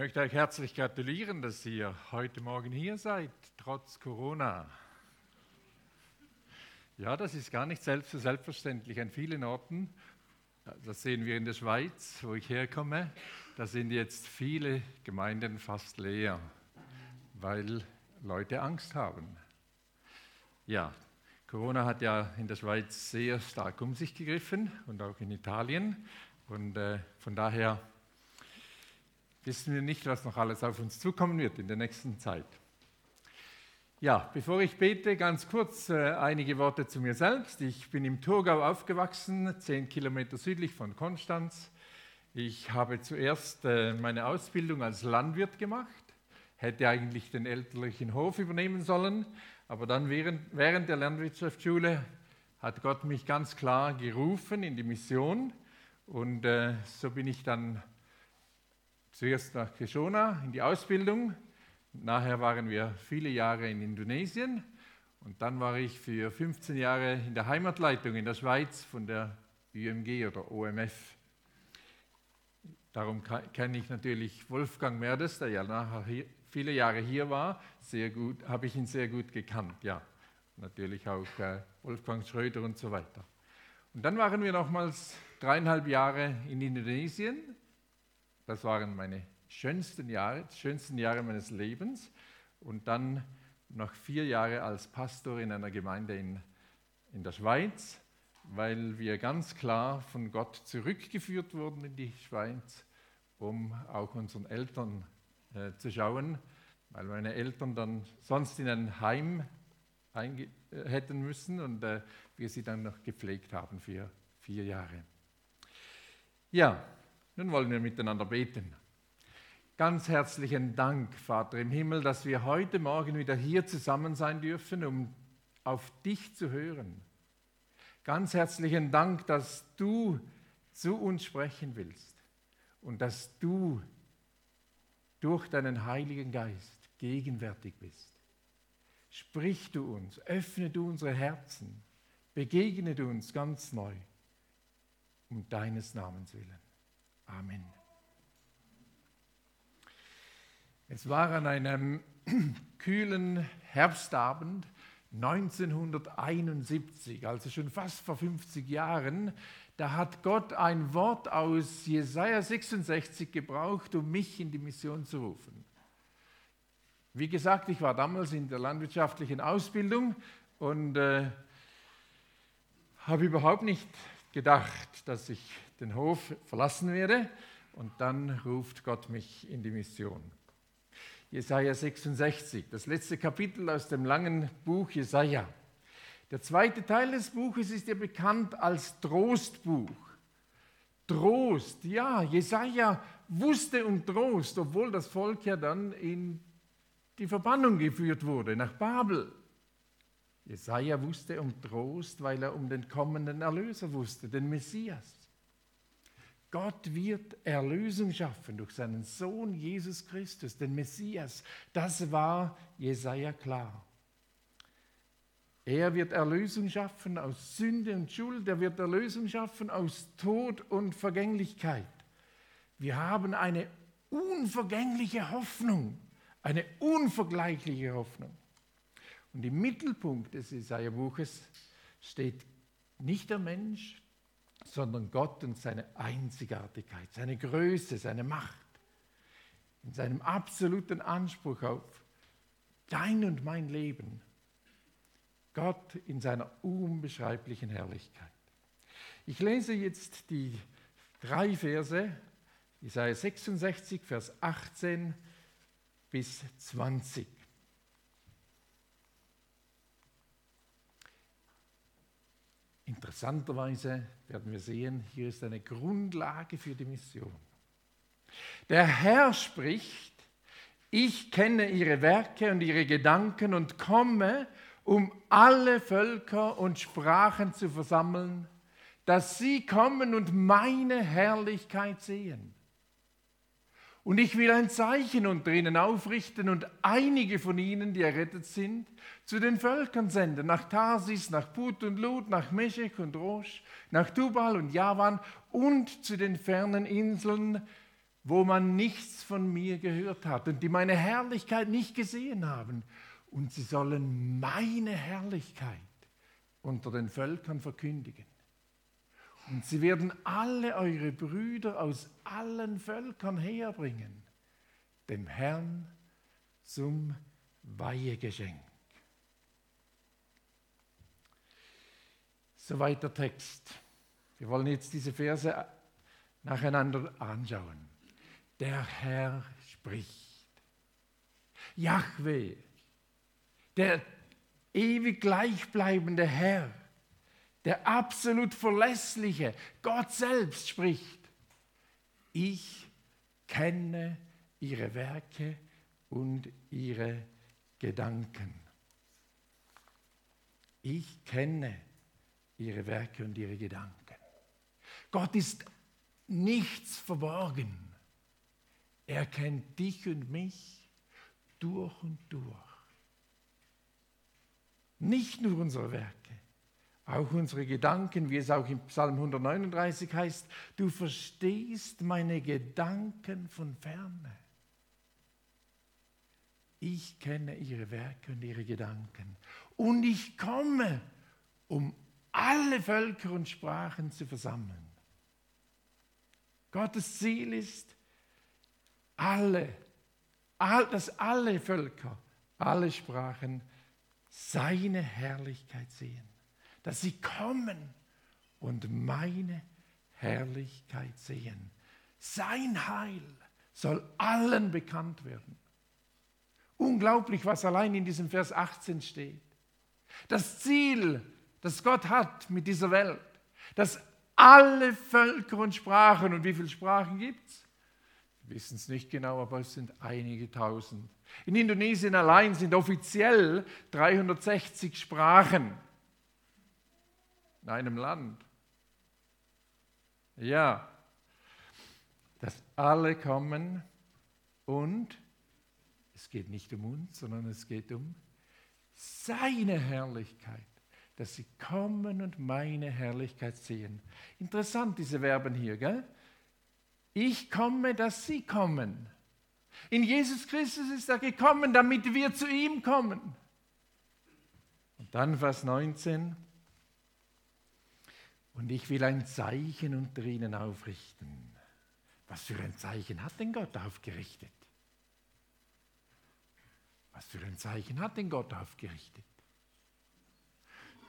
möchte euch herzlich gratulieren, dass ihr heute Morgen hier seid, trotz Corona. Ja, das ist gar nicht selbst selbstverständlich. An vielen Orten, das sehen wir in der Schweiz, wo ich herkomme, da sind jetzt viele Gemeinden fast leer, weil Leute Angst haben. Ja, Corona hat ja in der Schweiz sehr stark um sich gegriffen und auch in Italien. Und äh, von daher wissen wir nicht, was noch alles auf uns zukommen wird in der nächsten Zeit. Ja, bevor ich bete, ganz kurz äh, einige Worte zu mir selbst. Ich bin im Thurgau aufgewachsen, zehn Kilometer südlich von Konstanz. Ich habe zuerst äh, meine Ausbildung als Landwirt gemacht, hätte eigentlich den elterlichen Hof übernehmen sollen, aber dann während, während der Landwirtschaftsschule hat Gott mich ganz klar gerufen in die Mission. Und äh, so bin ich dann zuerst nach Keshona in die Ausbildung. Nachher waren wir viele Jahre in Indonesien. Und dann war ich für 15 Jahre in der Heimatleitung in der Schweiz von der UMG oder OMF. Darum kenne ich natürlich Wolfgang Merdes, der ja nachher hier, viele Jahre hier war, sehr gut, habe ich ihn sehr gut gekannt, ja. Natürlich auch äh, Wolfgang Schröder und so weiter. Und dann waren wir nochmals dreieinhalb Jahre in Indonesien. Das waren meine schönsten Jahre, die schönsten Jahre meines Lebens. Und dann noch vier Jahre als Pastor in einer Gemeinde in, in der Schweiz, weil wir ganz klar von Gott zurückgeführt wurden in die Schweiz, um auch unseren Eltern äh, zu schauen, weil meine Eltern dann sonst in ein Heim äh, hätten müssen und äh, wir sie dann noch gepflegt haben für vier Jahre. Ja, nun wollen wir miteinander beten. Ganz herzlichen Dank, Vater im Himmel, dass wir heute Morgen wieder hier zusammen sein dürfen, um auf dich zu hören. Ganz herzlichen Dank, dass du zu uns sprechen willst und dass du durch deinen Heiligen Geist gegenwärtig bist. Sprich du uns, öffne du unsere Herzen, begegne du uns ganz neu, um deines Namens willen. Amen. Es war an einem kühlen Herbstabend 1971, also schon fast vor 50 Jahren, da hat Gott ein Wort aus Jesaja 66 gebraucht, um mich in die Mission zu rufen. Wie gesagt, ich war damals in der landwirtschaftlichen Ausbildung und äh, habe überhaupt nicht gedacht, dass ich den Hof verlassen werde. Und dann ruft Gott mich in die Mission. Jesaja 66, das letzte Kapitel aus dem langen Buch Jesaja. Der zweite Teil des Buches ist ja bekannt als Trostbuch. Trost, ja, Jesaja wusste um Trost, obwohl das Volk ja dann in die Verbannung geführt wurde, nach Babel. Jesaja wusste um Trost, weil er um den kommenden Erlöser wusste, den Messias. Gott wird Erlösung schaffen durch seinen Sohn Jesus Christus, den Messias. Das war Jesaja klar. Er wird Erlösung schaffen aus Sünde und Schuld. Er wird Erlösung schaffen aus Tod und Vergänglichkeit. Wir haben eine unvergängliche Hoffnung, eine unvergleichliche Hoffnung. Und im Mittelpunkt des Jesaja-Buches steht nicht der Mensch, sondern Gott und seine Einzigartigkeit, seine Größe, seine Macht. In seinem absoluten Anspruch auf dein und mein Leben Gott in seiner unbeschreiblichen Herrlichkeit. Ich lese jetzt die drei Verse, Isaiah 66, Vers 18 bis 20. Interessanterweise werden wir sehen, hier ist eine Grundlage für die Mission. Der Herr spricht, ich kenne ihre Werke und ihre Gedanken und komme, um alle Völker und Sprachen zu versammeln, dass sie kommen und meine Herrlichkeit sehen. Und ich will ein Zeichen unter ihnen aufrichten und einige von ihnen, die errettet sind, zu den Völkern senden, nach Tarsis, nach Put und Lut, nach Meshech und Rosh, nach Tubal und Javan und zu den fernen Inseln, wo man nichts von mir gehört hat und die meine Herrlichkeit nicht gesehen haben. Und sie sollen meine Herrlichkeit unter den Völkern verkündigen. Und sie werden alle eure Brüder aus allen Völkern herbringen, dem Herrn zum Weihegeschenk. Soweit der Text. Wir wollen jetzt diese Verse nacheinander anschauen. Der Herr spricht. Yahweh, der ewig gleichbleibende Herr, der absolut verlässliche Gott selbst spricht. Ich kenne ihre Werke und ihre Gedanken. Ich kenne ihre Werke und ihre Gedanken. Gott ist nichts verborgen. Er kennt dich und mich durch und durch. Nicht nur unsere Werke, auch unsere Gedanken, wie es auch im Psalm 139 heißt, du verstehst meine Gedanken von ferne. Ich kenne ihre Werke und ihre Gedanken. Und ich komme, um alle Völker und Sprachen zu versammeln. Gottes Ziel ist, alle, dass alle Völker, alle Sprachen seine Herrlichkeit sehen. Dass sie kommen und meine Herrlichkeit sehen. Sein Heil soll allen bekannt werden. Unglaublich, was allein in diesem Vers 18 steht. Das Ziel, das Gott hat mit dieser Welt, dass alle Völker und Sprachen, und wie viele Sprachen gibt es? Wir wissen es nicht genau, aber es sind einige tausend. In Indonesien allein sind offiziell 360 Sprachen in einem Land. Ja, dass alle kommen und es geht nicht um uns, sondern es geht um seine Herrlichkeit dass sie kommen und meine Herrlichkeit sehen. Interessant, diese Verben hier, gell? Ich komme, dass sie kommen. In Jesus Christus ist er gekommen, damit wir zu ihm kommen. Und dann Vers 19. Und ich will ein Zeichen unter ihnen aufrichten. Was für ein Zeichen hat denn Gott aufgerichtet? Was für ein Zeichen hat denn Gott aufgerichtet?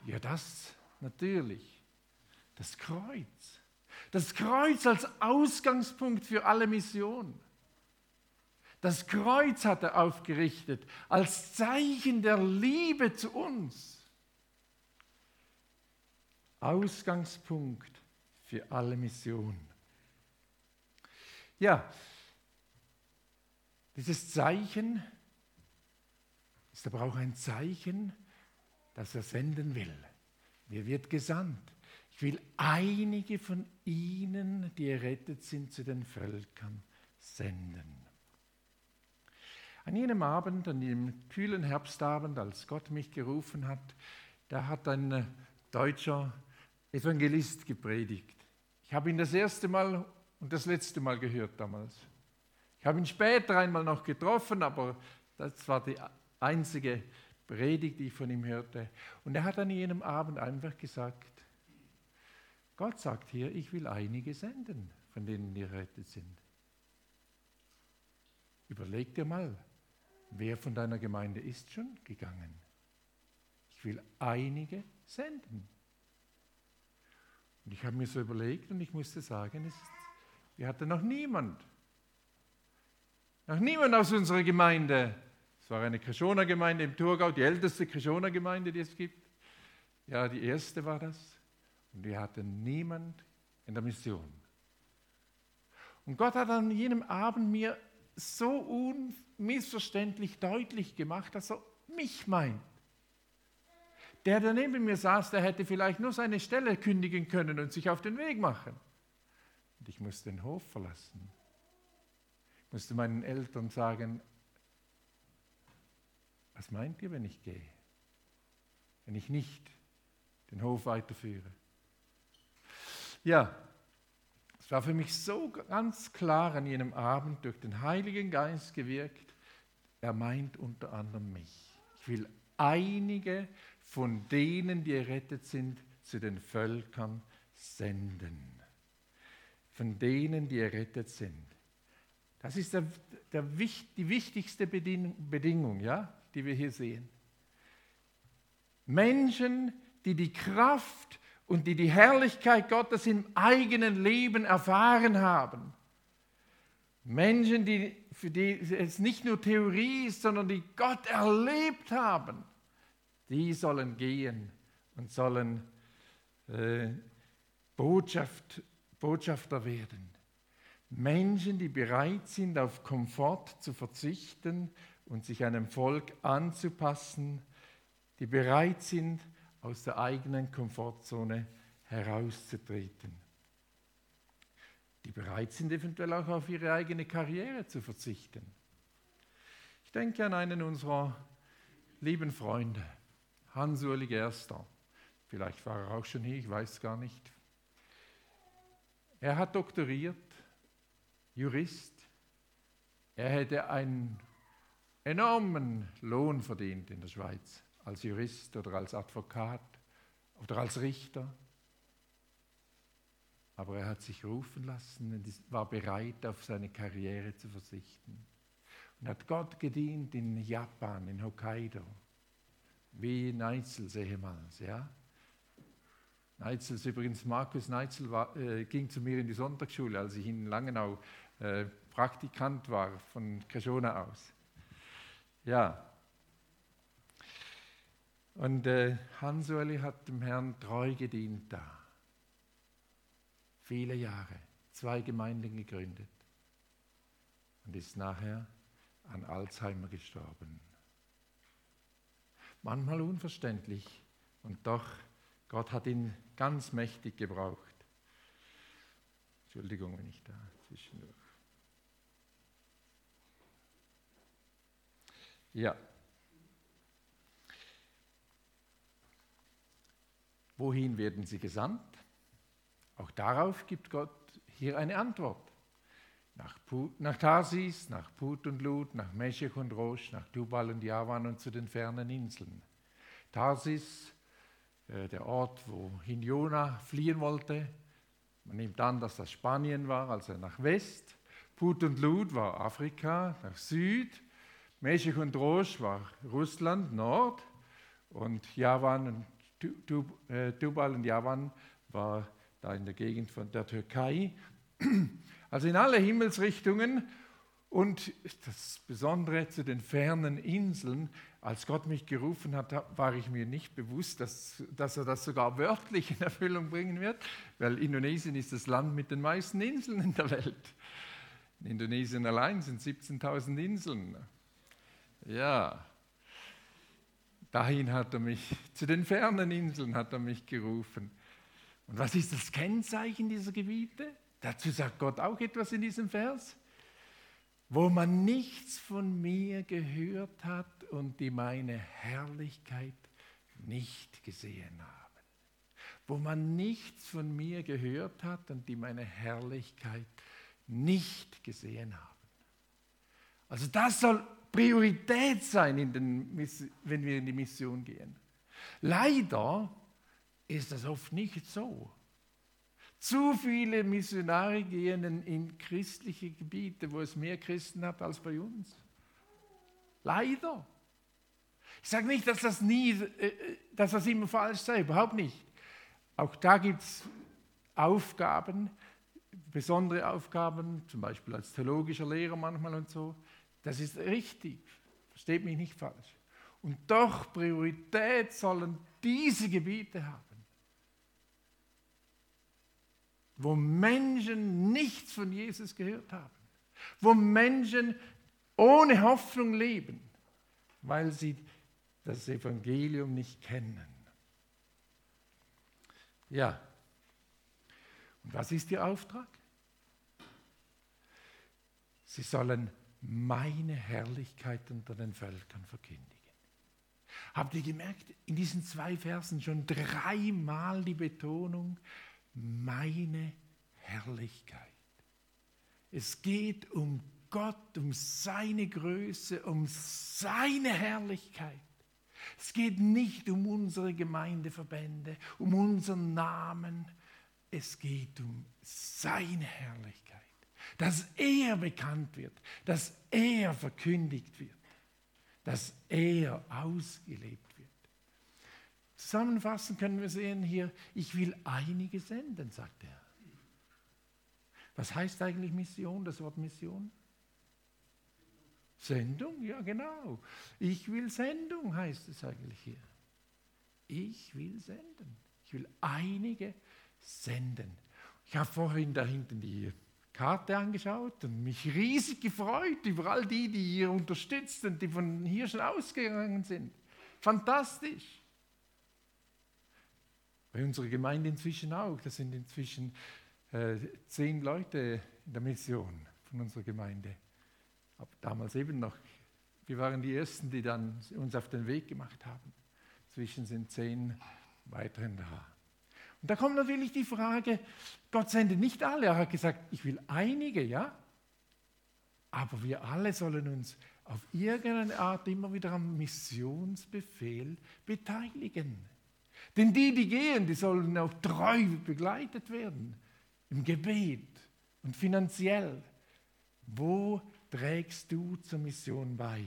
Ja, das natürlich. Das Kreuz. Das Kreuz als Ausgangspunkt für alle Missionen. Das Kreuz hat er aufgerichtet als Zeichen der Liebe zu uns. Ausgangspunkt für alle Missionen. Ja, dieses Zeichen ist aber auch ein Zeichen das er senden will. Mir wird gesandt. Ich will einige von ihnen, die errettet sind, zu den Völkern senden. An jenem Abend, an jenem kühlen Herbstabend, als Gott mich gerufen hat, da hat ein deutscher Evangelist gepredigt. Ich habe ihn das erste Mal und das letzte Mal gehört damals. Ich habe ihn später einmal noch getroffen, aber das war die einzige Predigt, die ich von ihm hörte. Und er hat an jenem Abend einfach gesagt, Gott sagt hier, ich will einige senden, von denen die errettet sind. Überleg dir mal, wer von deiner Gemeinde ist schon gegangen? Ich will einige senden. Und ich habe mir so überlegt und ich musste sagen, es wir hatten noch niemand, noch niemand aus unserer Gemeinde war eine Krishona-Gemeinde im Thurgau, die älteste Krishona-Gemeinde, die es gibt. Ja, die erste war das. Und wir hatten niemand in der Mission. Und Gott hat an jenem Abend mir so unmissverständlich deutlich gemacht, dass er mich meint. Der, der neben mir saß, der hätte vielleicht nur seine Stelle kündigen können und sich auf den Weg machen. Und ich musste den Hof verlassen. Ich musste meinen Eltern sagen, was meint ihr, wenn ich gehe? Wenn ich nicht den Hof weiterführe? Ja, Es war für mich so ganz klar an jenem Abend durch den Heiligen Geist gewirkt, er meint unter anderem mich. Ich will einige von denen, die errettet sind, zu den Völkern senden. Von denen, die errettet sind. Das ist der, der, die wichtigste Bedingung, ja, die wir hier sehen. Menschen, die die Kraft und die die Herrlichkeit Gottes im eigenen Leben erfahren haben. Menschen, die, für die es nicht nur Theorie ist, sondern die Gott erlebt haben, die sollen gehen und sollen äh, Botschaft, Botschafter werden. Menschen, die bereit sind, auf Komfort zu verzichten und sich einem Volk anzupassen, die bereit sind, aus der eigenen Komfortzone herauszutreten. Die bereit sind, eventuell auch auf ihre eigene Karriere zu verzichten. Ich denke an einen unserer lieben Freunde, Hans-Uli Gerster. Vielleicht war er auch schon hier, ich weiß gar nicht. Er hat doktoriert, Jurist. Er hätte einen enormen Lohn verdient in der Schweiz als Jurist oder als Advokat oder als Richter. Aber er hat sich rufen lassen und war bereit, auf seine Karriere zu verzichten. Und hat Gott gedient in Japan, in Hokkaido, wie Neitzel ehemals. Ja? Neitzel ist übrigens, Markus Neitzel war, äh, ging zu mir in die Sonntagsschule, als ich in Langenau äh, Praktikant war, von Kreshona aus. Ja, und äh, Hans-Uli hat dem Herrn treu gedient da. Viele Jahre, zwei Gemeinden gegründet und ist nachher an Alzheimer gestorben. Manchmal unverständlich und doch, Gott hat ihn ganz mächtig gebraucht. Entschuldigung, wenn ich da zwischendurch. Ja. Wohin werden sie gesandt? Auch darauf gibt Gott hier eine Antwort. Nach, Put, nach Tarsis, nach Put und Lut, nach Meshech und Rosh, nach Tubal und Javan und zu den fernen Inseln. Tarsis, äh, der Ort, wohin Jona fliehen wollte. Man nimmt an, dass das Spanien war, also nach West. Put und Lut war Afrika, nach Süd. Meshech und Rosh war Russland, Nord. Und Javan und äh, Tubal und Javan war da in der Gegend von der Türkei. Also in alle Himmelsrichtungen und das Besondere zu den fernen Inseln, als Gott mich gerufen hat, war ich mir nicht bewusst, dass, dass, er das sogar wörtlich in Erfüllung bringen wird, weil Indonesien ist das Land mit den meisten Inseln in der Welt. In Indonesien allein sind 17.000 Inseln. Ja, Dahin hat er mich, zu den fernen Inseln hat er mich gerufen. Und was ist das Kennzeichen dieser Gebiete? Dazu sagt Gott auch etwas in diesem Vers. Wo man nichts von mir gehört hat und die meine Herrlichkeit nicht gesehen haben. Wo man nichts von mir gehört hat und die meine Herrlichkeit nicht gesehen haben. Also das soll Priorität sein, den, wenn wir in die Mission gehen. Leider ist das oft nicht so. Zu viele Missionare gehen in christliche Gebiete, wo es mehr Christen hat als bei uns. Leider. Ich sage nicht, dass das, nie, äh, dass das immer falsch sei, überhaupt nicht. Auch da gibt es Aufgaben, besondere Aufgaben, zum Beispiel als theologischer Lehrer manchmal und so. Das ist richtig, versteht mich nicht falsch. Und doch Priorität sollen diese Gebiete haben, wo Menschen nichts von Jesus gehört haben, wo Menschen ohne Hoffnung leben, weil sie das Evangelium nicht kennen. Ja. Und was ist Ihr Auftrag? Sie sollen meine Herrlichkeit unter den Völkern verkündigen. Habt ihr gemerkt, in diesen zwei Versen schon dreimal die Betonung, meine Herrlichkeit. Es geht um Gott, um seine Größe, um seine Herrlichkeit. Es geht nicht um unsere Gemeindeverbände, um unseren Namen. Es geht um seine Herrlichkeit. Dass er bekannt wird, dass er verkündigt wird, dass er ausgelebt wird. Zusammenfassend können wir sehen hier, ich will einige senden, sagt er. Was heißt eigentlich Mission, das Wort Mission? Sendung, ja genau. Ich will Sendung, heißt es eigentlich hier. Ich will senden. Ich will einige senden. Ich habe vorhin da hinten die Karte angeschaut und mich riesig gefreut über all die, die ihr unterstützt und die von hier schon ausgegangen sind. Fantastisch. Bei unserer Gemeinde inzwischen auch. Das sind inzwischen äh, zehn Leute in der Mission von unserer Gemeinde aber damals eben noch, wir waren die Ersten, die dann uns auf den Weg gemacht haben. Zwischen sind zehn weiteren da. Und da kommt natürlich die Frage, Gott sendet nicht alle. Er hat gesagt, ich will einige, ja. Aber wir alle sollen uns auf irgendeine Art immer wieder am Missionsbefehl beteiligen. Denn die, die gehen, die sollen auch treu begleitet werden. Im Gebet und finanziell. Wo trägst du zur Mission bei?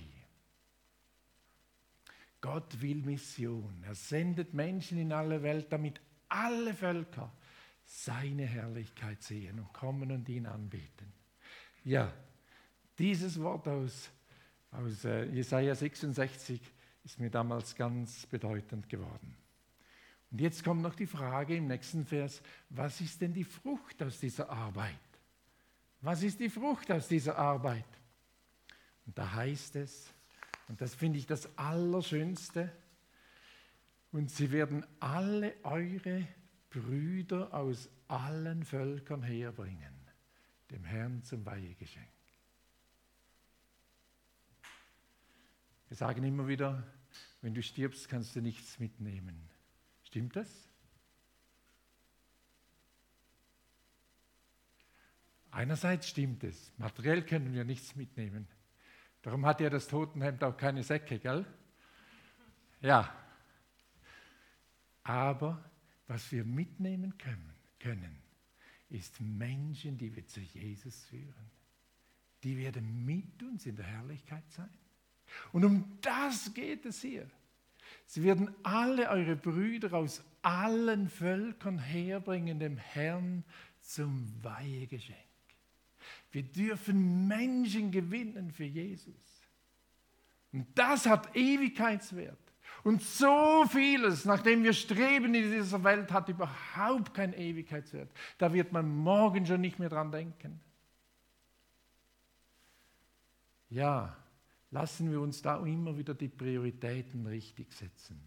Gott will Mission. Er sendet Menschen in alle Welt, damit alle Völker seine Herrlichkeit sehen und kommen und ihn anbeten. Ja, dieses Wort aus, aus äh, Jesaja 66 ist mir damals ganz bedeutend geworden. Und jetzt kommt noch die Frage im nächsten Vers, was ist denn die Frucht aus dieser Arbeit? Was ist die Frucht aus dieser Arbeit? Und da heißt es, und das finde ich das Allerschönste, und sie werden alle eure Brüder aus allen Völkern herbringen, dem Herrn zum Weihegeschenk. Wir sagen immer wieder, wenn du stirbst, kannst du nichts mitnehmen. Stimmt das? Einerseits stimmt es. Materiell können wir nichts mitnehmen. Darum hat ja das Totenhemd auch keine Säcke, gell? Ja. Aber was wir mitnehmen können, können, ist Menschen, die wir zu Jesus führen. Die werden mit uns in der Herrlichkeit sein. Und um das geht es hier. Sie werden alle eure Brüder aus allen Völkern herbringen, dem Herrn zum Weihegeschenk. Wir dürfen Menschen gewinnen für Jesus. Und das hat Ewigkeitswert. Und so vieles, nachdem wir streben in dieser Welt, hat überhaupt keinen Ewigkeitswert. Da wird man morgen schon nicht mehr dran denken. Ja, lassen wir uns da immer wieder die Prioritäten richtig setzen.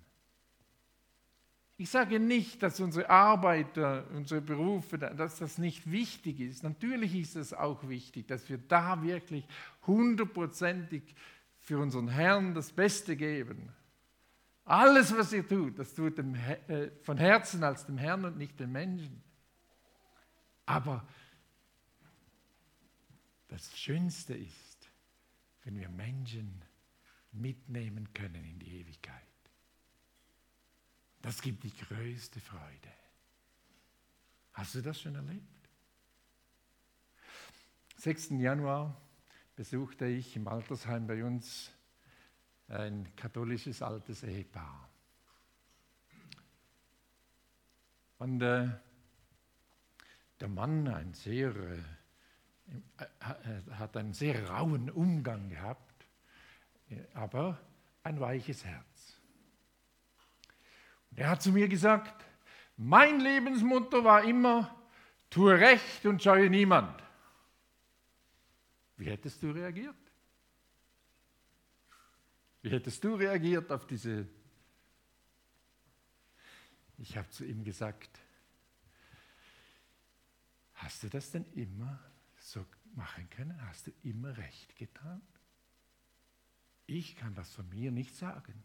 Ich sage nicht, dass unsere Arbeit, unsere Berufe, dass das nicht wichtig ist. Natürlich ist es auch wichtig, dass wir da wirklich hundertprozentig für unseren Herrn das Beste geben. Alles, was ihr tut, das tut dem, äh, von Herzen als dem Herrn und nicht den Menschen. Aber das Schönste ist, wenn wir Menschen mitnehmen können in die Ewigkeit. Das gibt die größte Freude. Hast du das schon erlebt? 6. Januar besuchte ich im Altersheim bei uns ein katholisches altes Ehepaar. Und äh, der Mann ein sehr, äh hat einen sehr rauen Umgang gehabt, äh, aber ein weiches Herz. Er hat zu mir gesagt, mein Lebensmotto war immer, tue recht und scheue niemand. Wie hättest du reagiert? Wie hättest du reagiert auf diese... Ich habe zu ihm gesagt, hast du das denn immer so machen können? Hast du immer recht getan? Ich kann das von mir nicht sagen.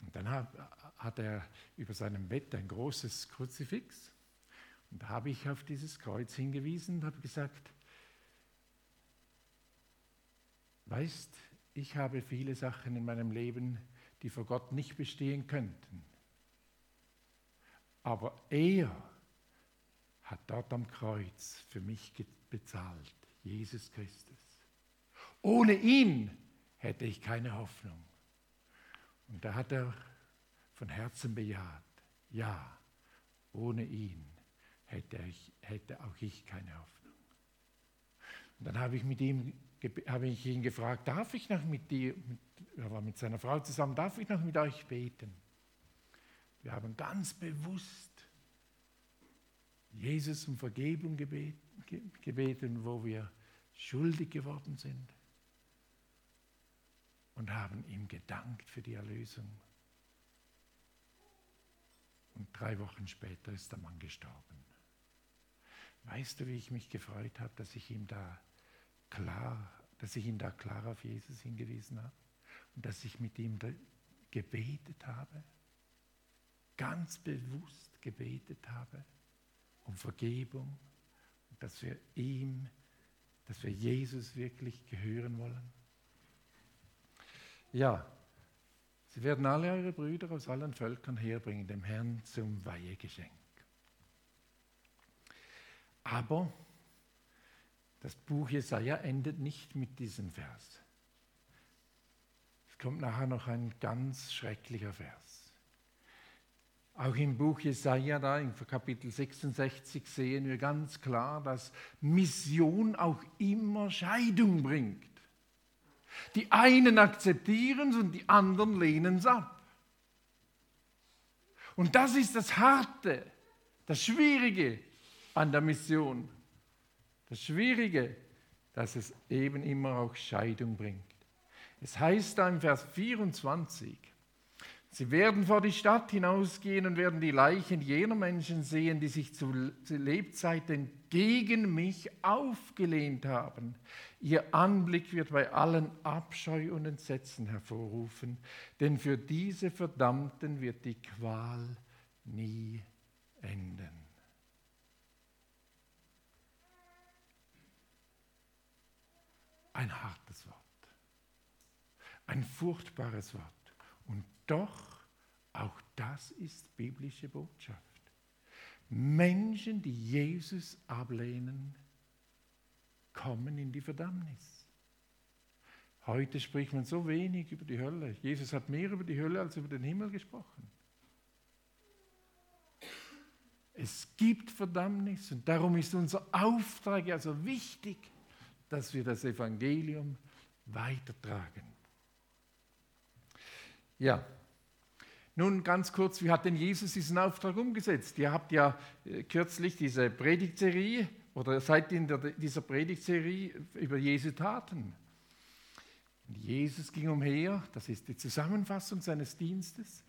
Und dann hat, er über seinem Bett ein großes Kruzifix. Und da habe ich auf dieses Kreuz hingewiesen und habe gesagt, weißt, ich habe viele Sachen in meinem Leben, die vor Gott nicht bestehen könnten. Aber er hat dort am Kreuz für mich bezahlt, Jesus Christus. Ohne ihn hätte ich keine Hoffnung. Und da hat er von Herzen bejaht, ja, ohne ihn hätte, ich, hätte auch ich keine Hoffnung. Und dann habe ich, mit ihm, habe ich ihn gefragt, darf ich noch mit dir, mit, er war mit seiner Frau zusammen, darf ich noch mit euch beten? Wir haben ganz bewusst Jesus um Vergebung gebeten, wo wir schuldig geworden sind und haben ihm gedankt für die Erlösung. Und drei Wochen später ist der Mann gestorben. Weißt du, wie ich mich gefreut habe, dass ich ihm da klar, dass ich ihn da klar auf Jesus hingewiesen habe und dass ich mit ihm gebetet habe, ganz bewusst gebetet habe um Vergebung, dass wir ihm, dass wir Jesus wirklich gehören wollen. Ja, sie werden alle eure Brüder aus allen Völkern herbringen, dem Herrn zum Weihegeschenk. Aber das Buch Jesaja endet nicht mit diesem Vers. Es kommt nachher noch ein ganz schrecklicher Vers. Auch im Buch Jesaja, da in Kapitel 66, sehen wir ganz klar, dass Mission auch immer Scheidung bringt. Die einen akzeptieren es und die anderen lehnen es ab. Und das ist das Harte, das Schwierige an der Mission. Das Schwierige, dass es eben immer auch Scheidung bringt. Es heißt da im Vers 24, Sie werden vor die Stadt hinausgehen und werden die Leichen jener Menschen sehen, die sich zu Lebzeiten gegen mich aufgelehnt haben. Ihr Anblick wird bei allen Abscheu und Entsetzen hervorrufen, denn für diese Verdammten wird die Qual nie enden. Ein hartes Wort, ein furchtbares Wort. Doch, auch das ist biblische Botschaft. Menschen, die Jesus ablehnen, kommen in die Verdammnis. Heute spricht man so wenig über die Hölle. Jesus hat mehr über die Hölle als über den Himmel gesprochen. Es gibt Verdammnis und darum ist unser Auftrag also wichtig, dass wir das Evangelium weitertragen. Ja, nun ganz kurz, wie hat denn Jesus diesen Auftrag umgesetzt? Ihr habt ja äh, kürzlich diese Predigtserie oder seid in der, dieser Predigtserie über Jesu Taten. Jesus ging umher, das ist die Zusammenfassung seines Dienstes,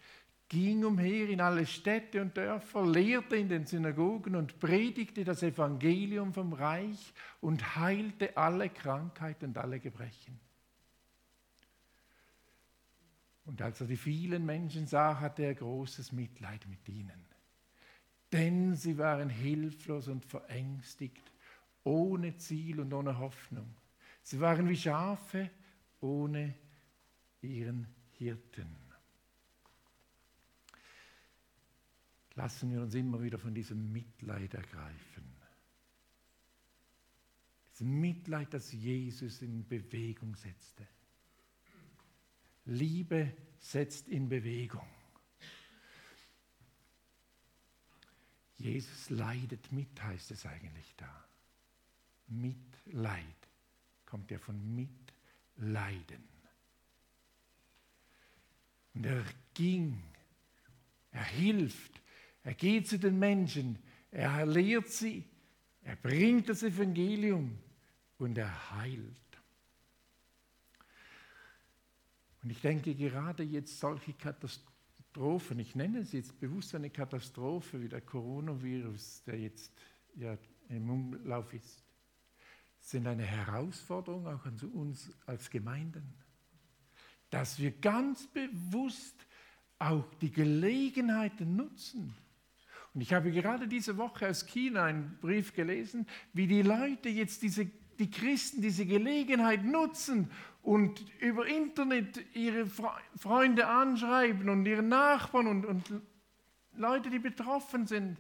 ging umher in alle Städte und Dörfer, lehrte in den Synagogen und predigte das Evangelium vom Reich und heilte alle Krankheit und alle Gebrechen. Und als er die vielen Menschen sah, hatte er großes Mitleid mit ihnen. Denn sie waren hilflos und verängstigt, ohne Ziel und ohne Hoffnung. Sie waren wie Schafe ohne ihren Hirten. Lassen wir uns immer wieder von diesem Mitleid ergreifen. Diesem Mitleid, das Jesus in Bewegung setzte. Liebe setzt in Bewegung. Jesus leidet mit, heißt es eigentlich da. Mitleid kommt ja von Mitleiden. Und er ging, er hilft, er geht zu den Menschen, er lehrt sie, er bringt das Evangelium und er heilt. Und ich denke gerade jetzt solche Katastrophen, ich nenne es jetzt bewusst eine Katastrophe wie der Coronavirus, der jetzt ja im Umlauf ist, sind eine Herausforderung auch an uns als Gemeinden, dass wir ganz bewusst auch die Gelegenheiten nutzen. Und ich habe gerade diese Woche aus China einen Brief gelesen, wie die Leute jetzt diese, die Christen diese Gelegenheit nutzen und über Internet ihre Freunde anschreiben und ihre Nachbarn und, und Leute, die betroffen sind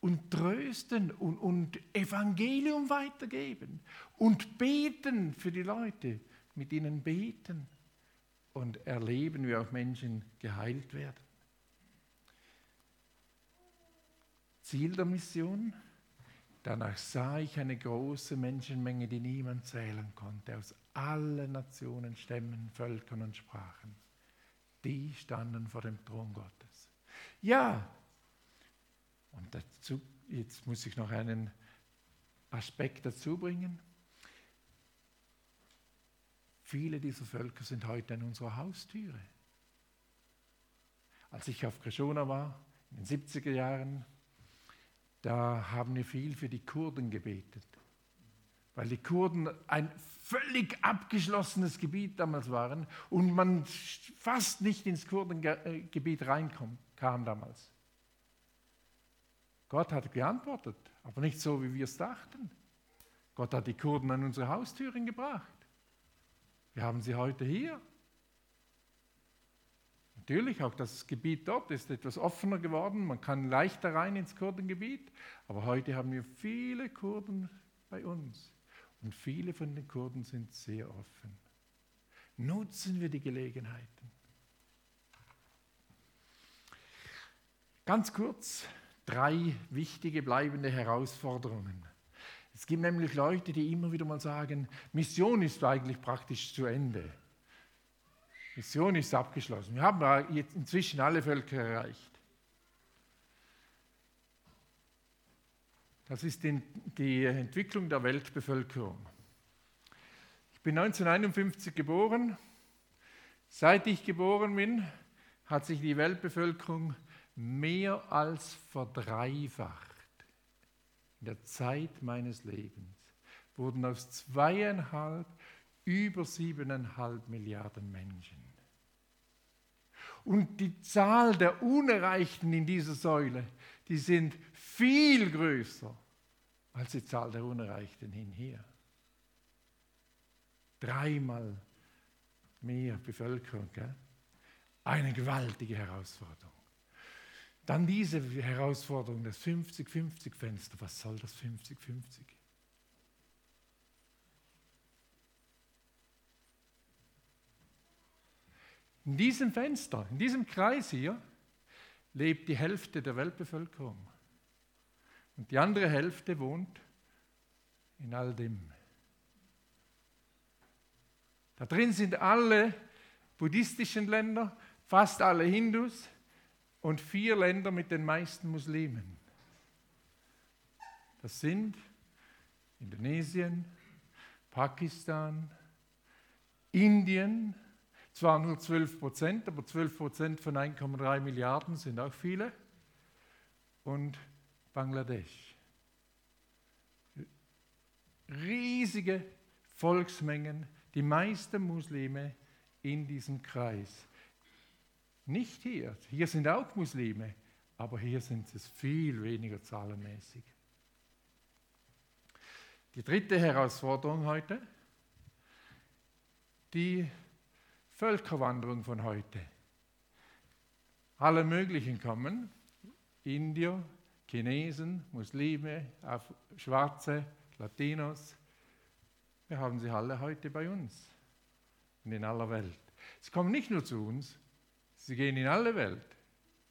und trösten und, und Evangelium weitergeben und beten für die Leute, mit ihnen beten und erleben, wie auch Menschen geheilt werden. Ziel der Mission? Danach sah ich eine große Menschenmenge, die niemand zählen konnte, aus allen Nationen, Stämmen, Völkern und Sprachen. Die standen vor dem Thron Gottes. Ja, und dazu, jetzt muss ich noch einen Aspekt dazu bringen. Viele dieser Völker sind heute an unserer Haustüre. Als ich auf Krishona war, in den 70er Jahren, da haben wir viel für die Kurden gebetet, weil die Kurden ein völlig abgeschlossenes Gebiet damals waren und man fast nicht ins Kurdengebiet reinkam damals. Gott hat geantwortet, aber nicht so, wie wir es dachten. Gott hat die Kurden an unsere Haustüren gebracht. Wir haben sie heute hier. Natürlich, auch das Gebiet dort ist etwas offener geworden. Man kann leichter rein ins Kurdengebiet. Aber heute haben wir viele Kurden bei uns. Und viele von den Kurden sind sehr offen. Nutzen wir die Gelegenheiten. Ganz kurz drei wichtige bleibende Herausforderungen. Es gibt nämlich Leute, die immer wieder mal sagen, Mission ist eigentlich praktisch zu Ende. Mission ist abgeschlossen. Wir haben jetzt inzwischen alle Völker erreicht. Das ist die Entwicklung der Weltbevölkerung. Ich bin 1951 geboren. Seit ich geboren bin, hat sich die Weltbevölkerung mehr als verdreifacht in der Zeit meines Lebens wurden aus zweieinhalb über siebeneinhalb Milliarden Menschen. Und die Zahl der Unerreichten in dieser Säule, die sind viel größer als die Zahl der Unerreichten hin hier. Dreimal mehr Bevölkerung. Gell? Eine gewaltige Herausforderung. Dann diese Herausforderung, das 50-50-Fenster. Was soll das 50-50? In diesem Fenster, in diesem Kreis hier, lebt die Hälfte der Weltbevölkerung. Und die andere Hälfte wohnt in all dem. Da drin sind alle buddhistischen Länder, fast alle Hindus, und vier Länder mit den meisten Muslimen. Das sind Indonesien, Pakistan, Indien, zwar nur 12 Prozent, aber 12 Prozent von 1,3 Milliarden sind auch viele, und Bangladesch. Riesige Volksmengen, die meisten Muslime in diesem Kreis. Nicht hier. Hier sind auch Muslime, aber hier sind es viel weniger zahlenmäßig. Die dritte Herausforderung heute, die Völkerwanderung von heute. Alle möglichen kommen, Indier, Chinesen, Muslime, Schwarze, Latinos. Wir haben sie alle heute bei uns und in aller Welt. Sie kommen nicht nur zu uns, Sie gehen in alle Welt,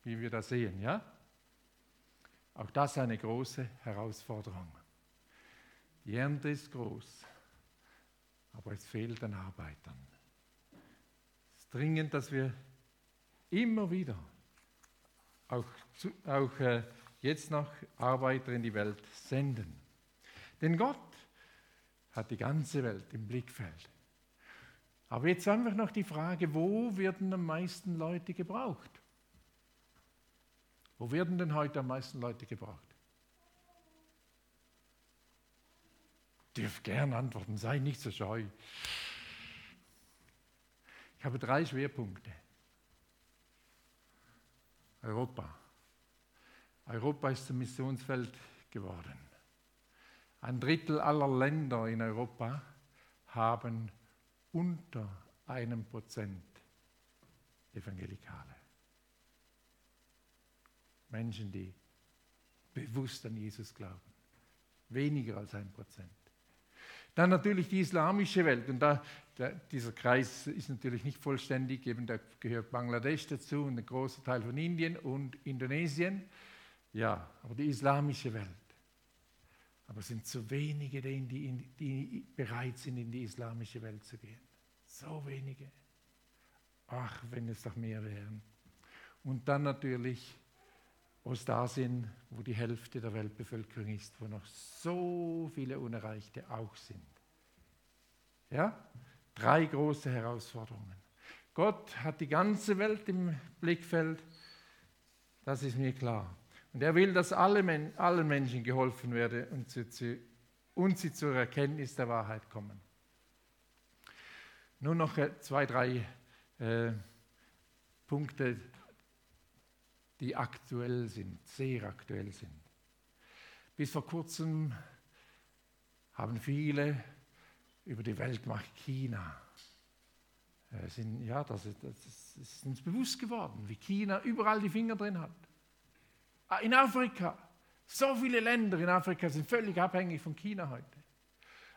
wie wir das sehen, ja? Auch das ist eine große Herausforderung. Die Ernte ist groß, aber es fehlt an Arbeitern. Dringend, dass wir immer wieder, auch, auch äh, jetzt noch, Arbeiter in die Welt senden. Denn Gott hat die ganze Welt im Blickfeld. Aber jetzt einfach noch die Frage, wo werden am meisten Leute gebraucht? Wo werden denn heute am meisten Leute gebraucht? Dürft gern antworten, sei nicht so scheu. Ich habe drei Schwerpunkte. Europa. Europa ist zum Missionsfeld geworden. Ein Drittel aller Länder in Europa haben unter einem Prozent Evangelikale. Menschen, die bewusst an Jesus glauben. Weniger als ein Prozent. Dann natürlich die islamische Welt. Und da, da, dieser Kreis ist natürlich nicht vollständig. Eben da gehört Bangladesch dazu und ein großer Teil von Indien und Indonesien. Ja, aber die islamische Welt. Aber es sind zu wenige, die, die, die bereit sind, in die islamische Welt zu gehen. So wenige. Ach, wenn es doch mehr wären. Und dann natürlich Ostasien, wo die Hälfte der Weltbevölkerung ist, wo noch so viele Unerreichte auch sind. Ja? Drei große Herausforderungen. Gott hat die ganze Welt im Blickfeld, das ist mir klar. Und er will, dass alle Men allen Menschen geholfen werde und sie, und sie zur Erkenntnis der Wahrheit kommen. Nur noch äh, zwei, drei äh, Punkte, die aktuell sind, sehr aktuell sind. Bis vor kurzem haben viele über die Weltmacht China äh, sind, ja, das, das ist uns bewusst geworden, wie China überall die Finger drin hat. Ah, in Afrika, so viele Länder in Afrika sind völlig abhängig von China heute.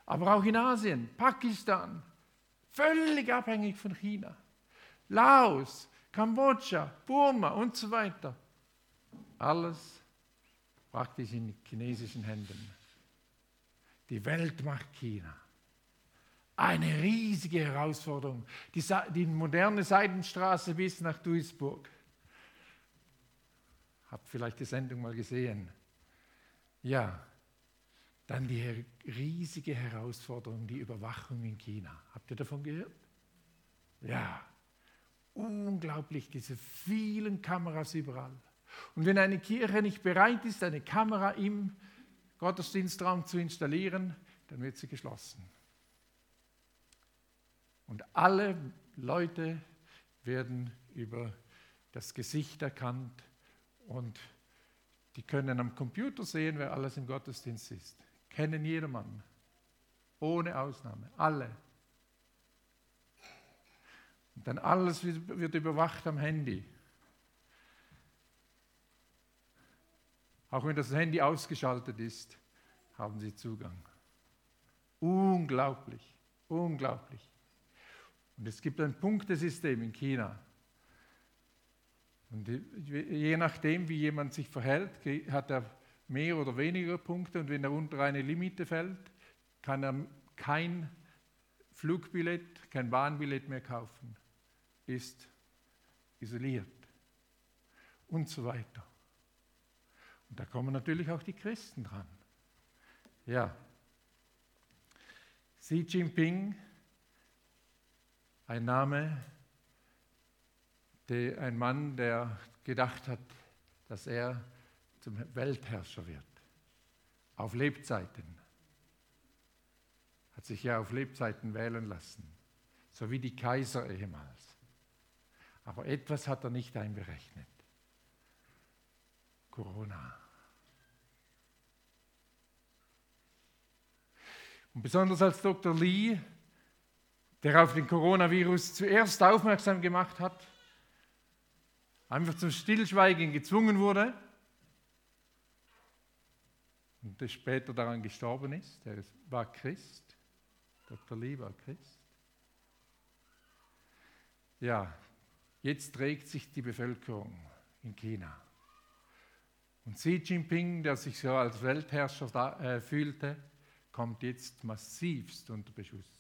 Aber auch in Asien, Pakistan, völlig abhängig von China. Laos, Kambodscha, Burma und so weiter. Alles praktisch in chinesischen Händen. Die Weltmacht China. Eine riesige Herausforderung. Die, die moderne Seidenstraße bis nach Duisburg. Habt vielleicht die Sendung mal gesehen. Ja, dann die riesige Herausforderung, die Überwachung in China. Habt ihr davon gehört? Ja, unglaublich, diese vielen Kameras überall. Und wenn eine Kirche nicht bereit ist, eine Kamera im Gottesdienstraum zu installieren, dann wird sie geschlossen. Und alle Leute werden über das Gesicht erkannt und die können am Computer sehen, wer alles im Gottesdienst ist. Kennen jedermann. Ohne Ausnahme. Alle. Und dann alles wird überwacht am Handy. Auch wenn das Handy ausgeschaltet ist, haben sie Zugang. Unglaublich, unglaublich. Und es gibt ein Punktesystem in China. Und je nachdem, wie jemand sich verhält, hat er mehr oder weniger Punkte. Und wenn er unter eine Limite fällt, kann er kein Flugbillett, kein Bahnbillett mehr kaufen ist isoliert und so weiter. Und da kommen natürlich auch die Christen dran. Ja. Xi Jinping, ein Name, der, ein Mann, der gedacht hat, dass er zum Weltherrscher wird. Auf Lebzeiten. Hat sich ja auf Lebzeiten wählen lassen. So wie die Kaiser ehemals. Aber etwas hat er nicht einberechnet. Corona. Und besonders als Dr. Lee, der auf den Coronavirus zuerst aufmerksam gemacht hat, einfach zum Stillschweigen gezwungen wurde und der später daran gestorben ist, der war Christ. Dr. Lee war Christ. Ja, Jetzt trägt sich die Bevölkerung in China. Und Xi Jinping, der sich so als Weltherrscher da, äh, fühlte, kommt jetzt massivst unter Beschuss,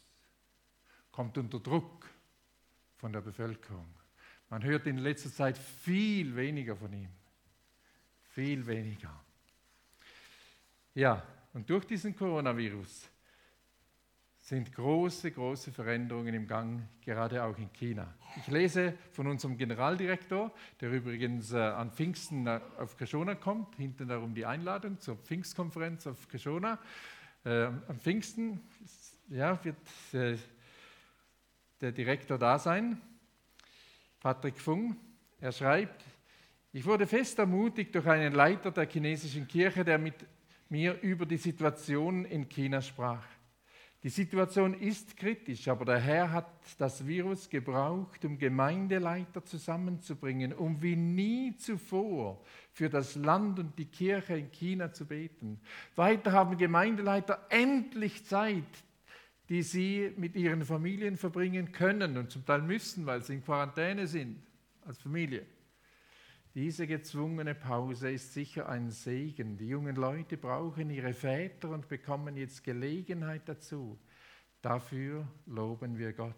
kommt unter Druck von der Bevölkerung. Man hört in letzter Zeit viel weniger von ihm, viel weniger. Ja, und durch diesen Coronavirus sind große, große Veränderungen im Gang, gerade auch in China. Ich lese von unserem Generaldirektor, der übrigens äh, an Pfingsten auf Kashona kommt, hinten darum die Einladung zur Pfingstkonferenz auf Kashona. Äh, am Pfingsten ja, wird äh, der Direktor da sein, Patrick Fung. Er schreibt, Ich wurde fest ermutigt durch einen Leiter der chinesischen Kirche, der mit mir über die Situation in China sprach. Die Situation ist kritisch, aber der Herr hat das Virus gebraucht, um Gemeindeleiter zusammenzubringen, um wie nie zuvor für das Land und die Kirche in China zu beten. Weiter haben Gemeindeleiter endlich Zeit, die sie mit ihren Familien verbringen können und zum Teil müssen, weil sie in Quarantäne sind als Familie. Diese gezwungene Pause ist sicher ein Segen. Die jungen Leute brauchen ihre Väter und bekommen jetzt Gelegenheit dazu. Dafür loben wir Gott.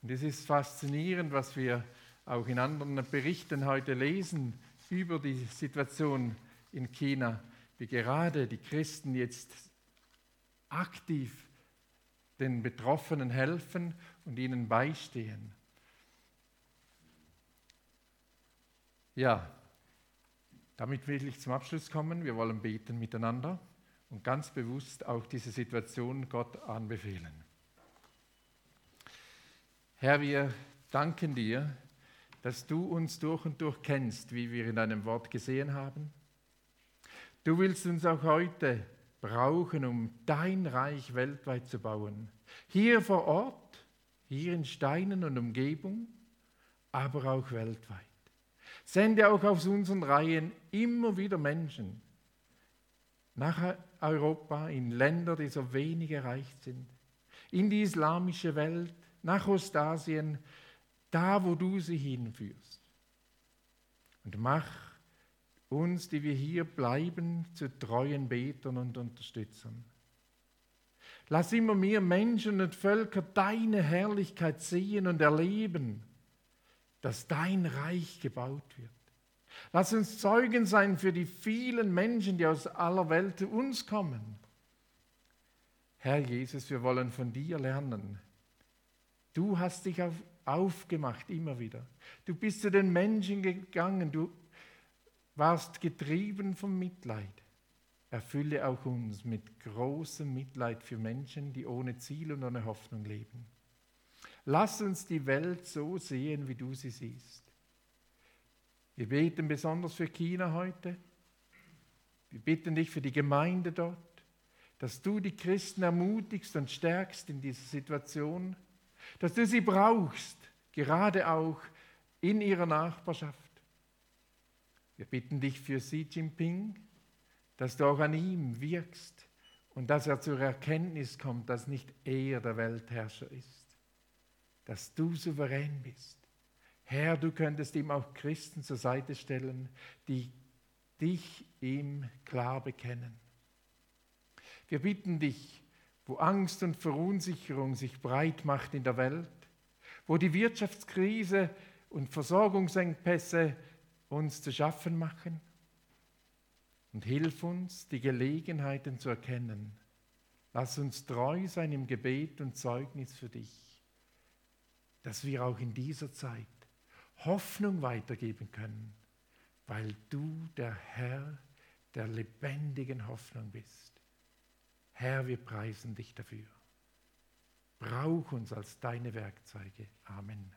Und es ist faszinierend, was wir auch in anderen Berichten heute lesen über die Situation in China, wie gerade die Christen jetzt aktiv den Betroffenen helfen und ihnen beistehen. Ja, damit will ich zum Abschluss kommen. Wir wollen beten miteinander und ganz bewusst auch diese Situation Gott anbefehlen. Herr, wir danken dir, dass du uns durch und durch kennst, wie wir in deinem Wort gesehen haben. Du willst uns auch heute brauchen, um dein Reich weltweit zu bauen. Hier vor Ort, hier in Steinen und Umgebung, aber auch weltweit. Sende auch aus unseren Reihen immer wieder Menschen nach Europa, in Länder, die so wenig erreicht sind, in die islamische Welt, nach Ostasien, da wo du sie hinführst. Und mach uns, die wir hier bleiben, zu treuen Betern und Unterstützern. Lass immer mehr Menschen und Völker deine Herrlichkeit sehen und erleben dass dein Reich gebaut wird. Lass uns Zeugen sein für die vielen Menschen, die aus aller Welt zu uns kommen. Herr Jesus, wir wollen von dir lernen. Du hast dich auf, aufgemacht immer wieder. Du bist zu den Menschen gegangen. Du warst getrieben vom Mitleid. Erfülle auch uns mit großem Mitleid für Menschen, die ohne Ziel und ohne Hoffnung leben. Lass uns die Welt so sehen, wie du sie siehst. Wir beten besonders für China heute. Wir bitten dich für die Gemeinde dort, dass du die Christen ermutigst und stärkst in dieser Situation, dass du sie brauchst, gerade auch in ihrer Nachbarschaft. Wir bitten dich für Xi Jinping, dass du auch an ihm wirkst und dass er zur Erkenntnis kommt, dass nicht er der Weltherrscher ist dass du souverän bist. Herr, du könntest ihm auch Christen zur Seite stellen, die dich ihm klar bekennen. Wir bitten dich, wo Angst und Verunsicherung sich breit macht in der Welt, wo die Wirtschaftskrise und Versorgungsengpässe uns zu schaffen machen. Und hilf uns, die Gelegenheiten zu erkennen. Lass uns treu sein im Gebet und Zeugnis für dich dass wir auch in dieser Zeit Hoffnung weitergeben können, weil du der Herr der lebendigen Hoffnung bist. Herr, wir preisen dich dafür. Brauch uns als deine Werkzeuge. Amen.